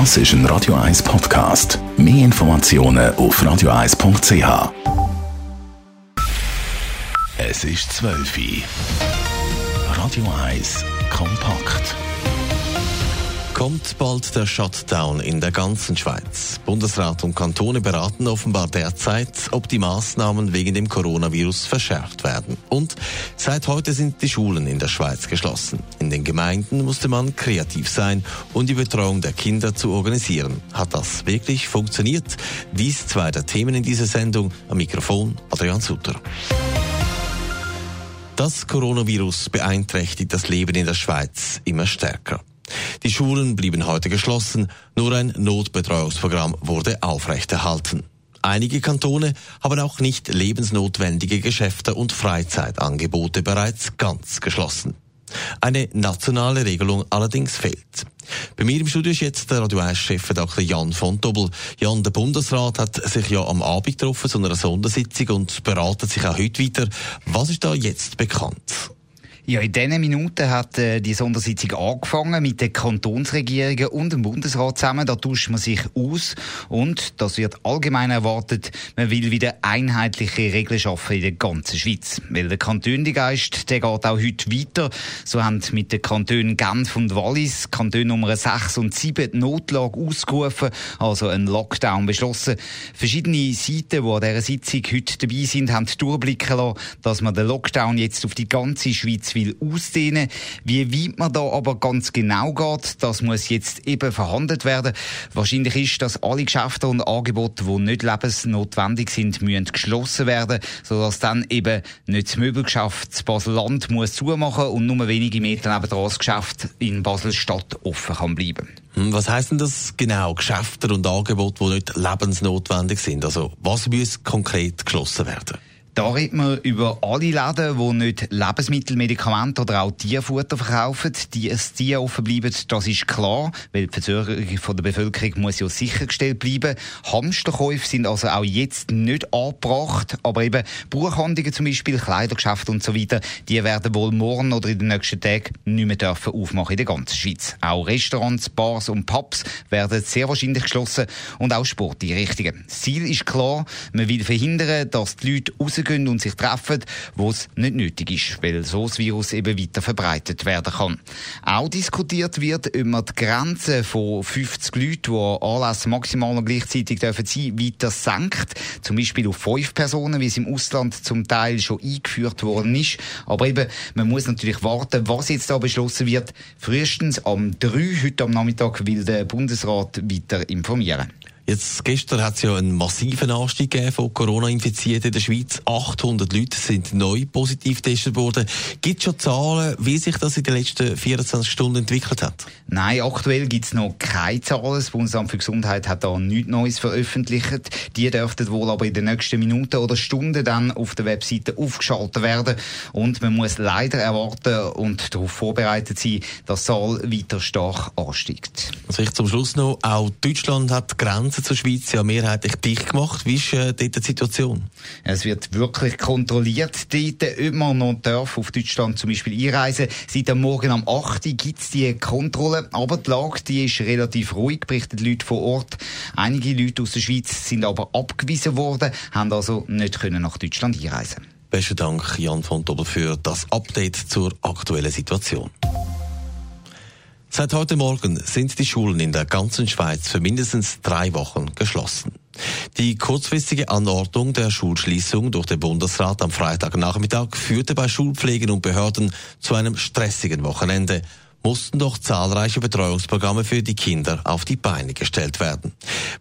Das ist ein Radio 1 Podcast. Mehr Informationen auf radio1.ch. Es ist 12 Uhr. Radio 1 kompakt. Kommt bald der Shutdown in der ganzen Schweiz? Bundesrat und Kantone beraten offenbar derzeit, ob die Maßnahmen wegen dem Coronavirus verschärft werden. Und seit heute sind die Schulen in der Schweiz geschlossen. In den Gemeinden musste man kreativ sein, um die Betreuung der Kinder zu organisieren. Hat das wirklich funktioniert? Dies zwei der Themen in dieser Sendung. Am Mikrofon Adrian Sutter. Das Coronavirus beeinträchtigt das Leben in der Schweiz immer stärker. Die Schulen blieben heute geschlossen, nur ein Notbetreuungsprogramm wurde aufrechterhalten. Einige Kantone haben auch nicht lebensnotwendige Geschäfte und Freizeitangebote bereits ganz geschlossen. Eine nationale Regelung allerdings fehlt. Bei mir im Studio ist jetzt der Radio 1-Chef Dr. Jan von Dobbel. Jan, der Bundesrat hat sich ja am Abend getroffen zu einer Sondersitzung und beratet sich auch heute weiter. Was ist da jetzt bekannt? Ja, in diesen Minuten hat äh, die Sondersitzung angefangen mit den Kantonsregierungen und dem Bundesrat zusammen. Da tauscht man sich aus und das wird allgemein erwartet. Man will wieder einheitliche Regeln schaffen in der ganzen Schweiz. Weil der Kantöngeist, der geht auch heute weiter. So haben mit den Kantonen Genf und Wallis Kanton Nummer 6 und 7 die Notlage ausgerufen, also einen Lockdown beschlossen. Verschiedene Seiten, die an dieser Sitzung heute dabei sind, haben durchblicken lassen, dass man den Lockdown jetzt auf die ganze Schweiz will ausdehnen. Wie weit man da aber ganz genau geht, das muss jetzt eben verhandelt werden. Wahrscheinlich ist, dass alle Geschäfte und Angebote, die nicht lebensnotwendig sind, müssen geschlossen werden, sodass dann eben nicht das Möbelgeschäft das Basel-Land muss zumachen und nur wenige Meter neben das Geschäft in Basel-Stadt offen kann bleiben. Hm, was heißt denn das genau? Geschäfte und Angebote, die nicht lebensnotwendig sind? Also was muss konkret geschlossen werden? Da redet man über alle Läden, die nicht Lebensmittel, Medikamente oder auch Tierfutter verkaufen. Die es die offen bleiben, das ist klar, weil die Versorgung der Bevölkerung muss ja sichergestellt bleiben. Hamsterkäufe sind also auch jetzt nicht angebracht, aber eben Buchhandlungen zum Beispiel, Kleidergeschäfte und so weiter, die werden wohl morgen oder in den nächsten Tagen nicht mehr dürfen aufmachen in der ganzen Schweiz. Auch Restaurants, Bars und Pubs werden sehr wahrscheinlich geschlossen und auch Sporteinrichtungen. Das Ziel ist klar, man will verhindern, dass die Leute rausgehen und sich treffen, wo es nicht nötig ist, weil so das Virus eben weiter verbreitet werden kann. Auch diskutiert wird, ob man die Grenze von 50 Leuten, die Anlässe maximal noch gleichzeitig dürfen sein, weiter senkt. Zum Beispiel auf fünf Personen, wie es im Ausland zum Teil schon eingeführt worden ist. Aber eben, man muss natürlich warten, was jetzt da beschlossen wird. Frühestens am 3 heute am Nachmittag will der Bundesrat weiter informieren. Jetzt, gestern hat es ja einen massiven Anstieg von Corona-Infizierten in der Schweiz. 800 Leute sind neu positiv getestet worden. Gibt es schon Zahlen, wie sich das in den letzten 24 Stunden entwickelt hat? Nein, aktuell gibt es noch keine Zahlen. Das Bundesamt für Gesundheit hat da nichts Neues veröffentlicht. Die dürften wohl aber in den nächsten Minuten oder Stunden dann auf der Webseite aufgeschaltet werden. Und man muss leider erwarten und darauf vorbereitet sein, dass die Zahl weiter stark ansteigt. Also ich zum Schluss noch, auch Deutschland hat Grenzen Grenze zur Schweiz ja mehrheitlich dicht gemacht. Wie ist äh, dort die Situation? Es wird wirklich kontrolliert dort, ob man noch darf auf Deutschland zum Beispiel einreisen. Seit am Morgen um 8 Uhr gibt es die Kontrolle, aber die Lage die ist relativ ruhig, berichten Leute vor Ort. Einige Leute aus der Schweiz sind aber abgewiesen worden, haben also nicht können nach Deutschland einreisen. Besten Dank, Jan von Dobbel, für das Update zur aktuellen Situation. Seit heute Morgen sind die Schulen in der ganzen Schweiz für mindestens drei Wochen geschlossen. Die kurzfristige Anordnung der Schulschließung durch den Bundesrat am Freitagnachmittag führte bei Schulpflegen und Behörden zu einem stressigen Wochenende mussten doch zahlreiche Betreuungsprogramme für die Kinder auf die Beine gestellt werden.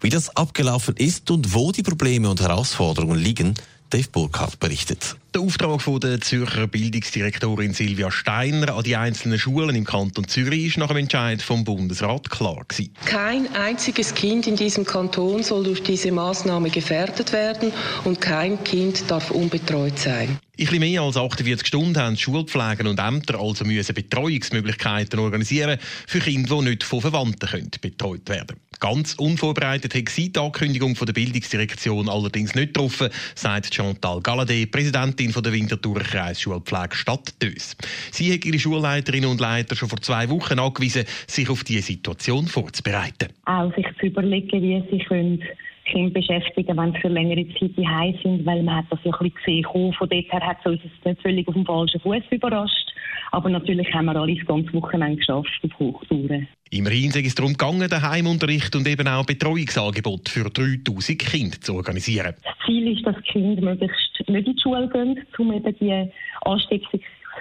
Wie das abgelaufen ist und wo die Probleme und Herausforderungen liegen, Dave Burkhardt berichtet. Der Auftrag von der Zürcher Bildungsdirektorin Silvia Steiner an die einzelnen Schulen im Kanton Zürich ist nach dem Entscheid vom Bundesrat klar gewesen. Kein einziges Kind in diesem Kanton soll durch diese Maßnahme gefährdet werden und kein Kind darf unbetreut sein. In bisschen mehr als 48 Stunden haben Schulpflegen und Ämter also müssen Betreuungsmöglichkeiten organisieren für Kinder, die nicht von Verwandten können betreut werden Ganz unvorbereitet hat sie die Ankündigung von der Bildungsdirektion allerdings nicht getroffen, sagt Chantal Galladay, Präsidentin von der Winterthur Kreisschulpflege Stadt Dös. Sie hat ihre Schulleiterinnen und Leiter schon vor zwei Wochen angewiesen, sich auf diese Situation vorzubereiten. Auch sich zu überlegen, wie sie können Kinder beschäftigen, wenn sie für längere Zeit daheim sind, weil man hat das ja ein bisschen gesehen. Von dort her hat es uns nicht völlig auf dem falschen Fuß überrascht. Aber natürlich haben wir alles ganz Wochenende geschafft auf Hochtouren. Immerhin sei es darum gegangen, den Heimunterricht und eben auch Betreuungsangebot für 3000 Kinder zu organisieren. Das Ziel ist, dass die Kinder möglichst nicht in die Schule gehen, um eben die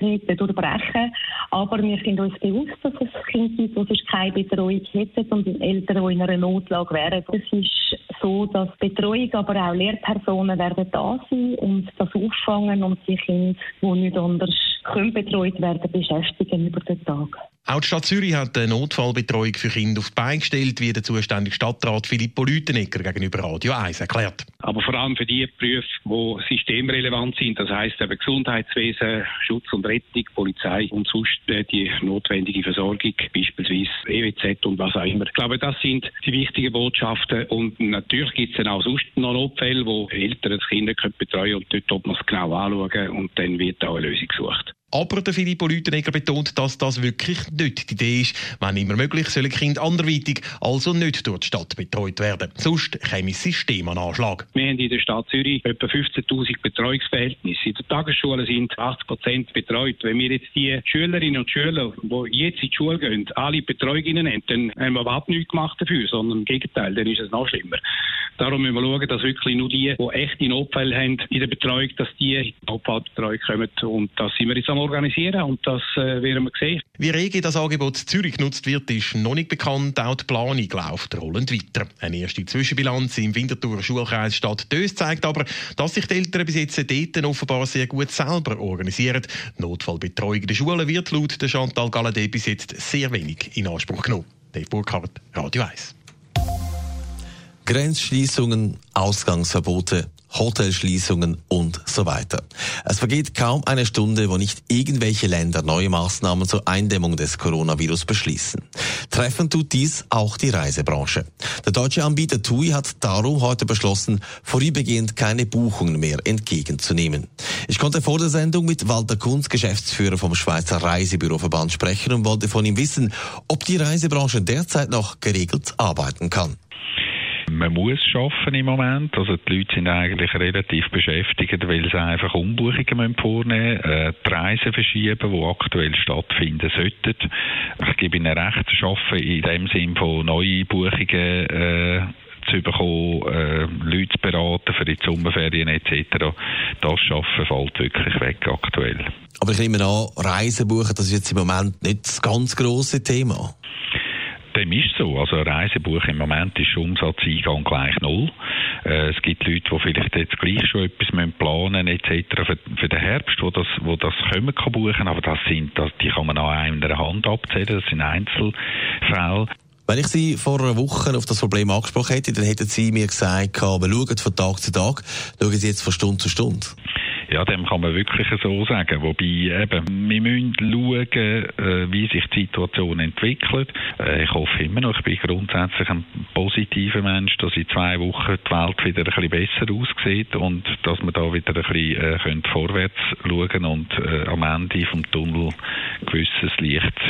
Ansteckungskette durchbrechen. Aber wir sind uns bewusst, dass es Kinder gibt, die sonst keine Betreuung hätten und Eltern, die in einer Notlage wären. Es ist so, dass Betreuung, aber auch Lehrpersonen werden da sein und das auffangen und die Kinder, die nicht anders können betreut werden, beschäftigen über den Tag. Auch die Stadt Zürich hat eine Notfallbetreuung für Kinder auf die Beine gestellt, wie der zuständige Stadtrat Filippo Lütenegger gegenüber Radio 1 erklärt. Aber vor allem für die Berufe, die systemrelevant sind, das heisst eben Gesundheitswesen, Schutz und Rettung, Polizei und sonst äh, die notwendige Versorgung, beispielsweise EWZ und was auch immer. Ich glaube, das sind die wichtigen Botschaften und natürlich gibt es dann auch sonst noch Notfälle, wo Eltern das Kind betreuen und dort muss man es genau anschauen und dann wird auch eine Lösung gesucht. Aber der Filippo Lütenegger betont, dass das wirklich nicht die Idee ist. Wenn immer möglich, sollen Kinder anderweitig, also nicht durch die Stadt betreut werden. Sonst käme das System an Anschlag. Wir haben in der Stadt Zürich etwa 15.000 Betreuungsverhältnisse. In der Tagesschule sind 80 Prozent betreut. Wenn wir jetzt die Schülerinnen und Schüler, die jetzt in die Schule gehen, alle Betreuungen nehmen, dann haben wir überhaupt nichts gemacht dafür, sondern im Gegenteil, dann ist es noch schlimmer. Darum müssen wir schauen, dass wirklich nur die, die echte Notfälle haben in der Betreuung, dass die in die Notfallbetreuung kommen. Und das sind wir jetzt am organisieren und das äh, werden wir sehen. Wie rege das Angebot Zürich genutzt wird, ist noch nicht bekannt. Auch die Planung läuft rollend weiter. Eine erste Zwischenbilanz im Winterthur Schulkreis Stadt Dös zeigt aber, dass sich die Eltern bis jetzt dort offenbar sehr gut selber organisieren. Notfallbetreuung der Schulen wird laut der Chantal Galladay bis jetzt sehr wenig in Anspruch genommen. Dave Burkhardt, Radio 1. Grenzschließungen, Ausgangsverbote, Hotelschließungen und so weiter. Es vergeht kaum eine Stunde, wo nicht irgendwelche Länder neue Maßnahmen zur Eindämmung des Coronavirus beschließen. Treffen tut dies auch die Reisebranche. Der deutsche Anbieter TUI hat darum heute beschlossen, vorübergehend keine Buchungen mehr entgegenzunehmen. Ich konnte vor der Sendung mit Walter Kunz, Geschäftsführer vom Schweizer Reisebüroverband, sprechen und wollte von ihm wissen, ob die Reisebranche derzeit noch geregelt arbeiten kann man muss schaffen im Moment. Also die Leute sind eigentlich relativ beschäftigt, weil sie einfach Umbuchungen vornehmen müssen, äh, die Reisen verschieben, die aktuell stattfinden sollten. Ich gebe Ihnen recht, schaffen in dem Sinn von Neubuchungen äh, zu bekommen, äh, Leute zu beraten für die Sommerferien etc. Das Schaffen fällt wirklich weg aktuell. Aber ich nehme an, Reisen buchen, das ist jetzt im Moment nicht das ganz grosse Thema. Dem ist so. Also ein Reisebuch im Moment ist Umsatzeingang gleich null. Äh, es gibt Leute, die vielleicht jetzt gleich schon etwas planen etc. Für, den Herbst, wo das, wo das können kann buchen, aber das sind, das, die kann man an einer Hand abzählen. Das sind Einzelfälle. Wenn ich Sie vor einer Woche auf das Problem angesprochen hätte, dann hätten Sie mir gesagt, wir schauen von Tag zu Tag, schauen Sie jetzt von Stunde zu Stunde. Ja, dem kann man wirklich so sagen. Wobei eben, wir müssen schauen, äh, wie sich die Situation entwickelt. Äh, ich hoffe immer noch, ich bin grundsätzlich ein positiver Mensch, dass in zwei Wochen die Welt wieder ein bisschen besser aussieht und dass wir da wieder ein bisschen äh, können vorwärts schauen und äh, am Ende vom Tunnel gewisses Licht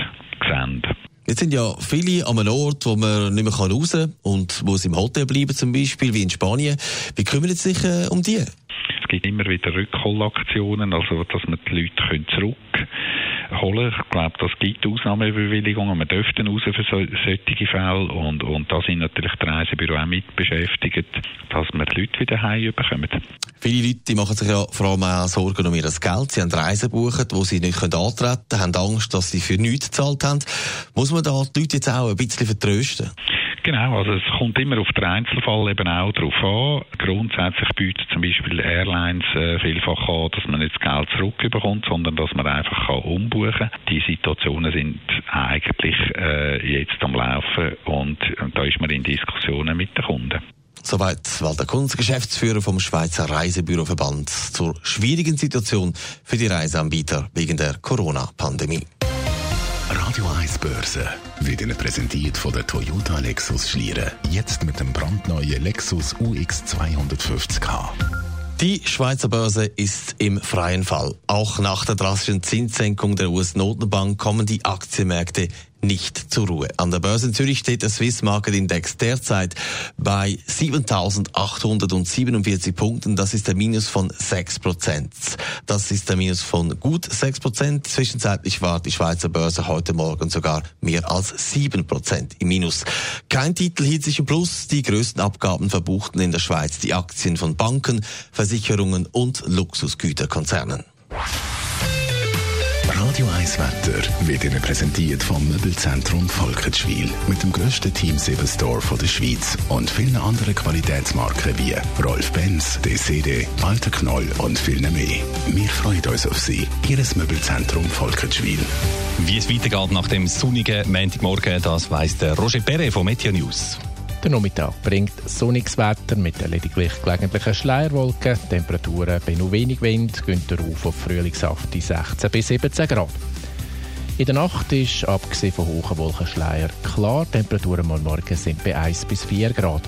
sehen. Jetzt sind ja viele an einem Ort, wo man nicht mehr raus kann und wo sie im Hotel bleiben zum Beispiel, wie in Spanien. Wie kümmern Sie sich äh, um die? Gibt immer wieder Rückholaktionen, also dass man die Leute können zurückholen Ich glaube, das gibt Ausnahmebewilligungen. Wir dürften raus für so, solche Fälle und, und da sind natürlich die Reisebüro auch mit beschäftigt, dass wir die Leute wieder heimbekommen. Viele Leute die machen sich ja vor allem auch Sorgen um ihr Geld. Sie haben Reisen gebucht, wo sie nicht antreten können, haben Angst, dass sie für nichts gezahlt haben. Muss man da die Leute jetzt auch ein bisschen vertrösten? Genau, also es kommt immer auf den Einzelfall eben auch darauf an. Grundsätzlich bietet zum Beispiel Airlines äh, vielfach an, dass man nicht das Geld zurückbekommt, sondern dass man einfach kann umbuchen kann. Die Situationen sind eigentlich äh, jetzt am Laufen und, und da ist man in Diskussionen mit den Kunden. Soweit Walter Kunz, Geschäftsführer vom Schweizer Reisebüroverband, zur schwierigen Situation für die Reiseanbieter wegen der Corona-Pandemie. Radio 1 Börse wird Ihnen präsentiert von der Toyota Lexus Schlieren. Jetzt mit dem brandneuen Lexus UX 250k. Die Schweizer Börse ist im freien Fall. Auch nach der drastischen Zinssenkung der US-Notenbank kommen die Aktienmärkte nicht zur Ruhe. An der Börse in Zürich steht der Swiss Market Index derzeit bei 7.847 Punkten. Das ist der Minus von 6 Prozent. Das ist der Minus von gut 6 Prozent. Zwischenzeitlich war die Schweizer Börse heute Morgen sogar mehr als 7 Prozent im Minus. Kein Titel hielt sich im Plus. Die größten Abgaben verbuchten in der Schweiz die Aktien von Banken, Versicherungen und Luxusgüterkonzernen. Radio 1 Wetter wird Ihnen präsentiert vom Möbelzentrum Volketschwil mit dem grössten Team 7 Store der Schweiz und vielen anderen Qualitätsmarken wie Rolf Benz, DCD, Walter Knoll und viel mehr. Wir freuen uns auf Sie. Ihres Möbelzentrum Volketschwil. Wie es weitergeht nach dem sonnigen Montagmorgen, das weiss der Roger Perret von Meteo News. Der Nachmittag bringt sonniges Wetter mit lediglich gelegentlichen Schleierwolken. Temperaturen bei nur wenig Wind gehen auf auf frühlingshafte 16 bis 17 Grad. In der Nacht ist, abgesehen von hohen Wolkenschleier, klar. Temperaturen am Morgen sind bei 1 bis 4 Grad.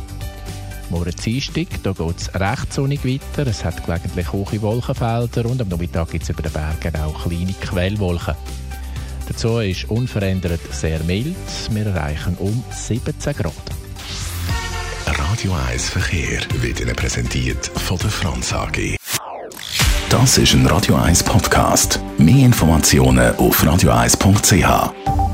Morgen Dienstag, da geht es recht sonnig weiter. Es hat gelegentlich hohe Wolkenfelder und am Nachmittag gibt es über den Bergen auch kleine Quellwolken. Dazu ist unverändert sehr mild. Wir erreichen um 17 Grad. Radio 1 Verkehr wird Ihnen präsentiert von der Franz AG. Das ist ein Radio 1 Podcast. Mehr Informationen auf radio1.ch.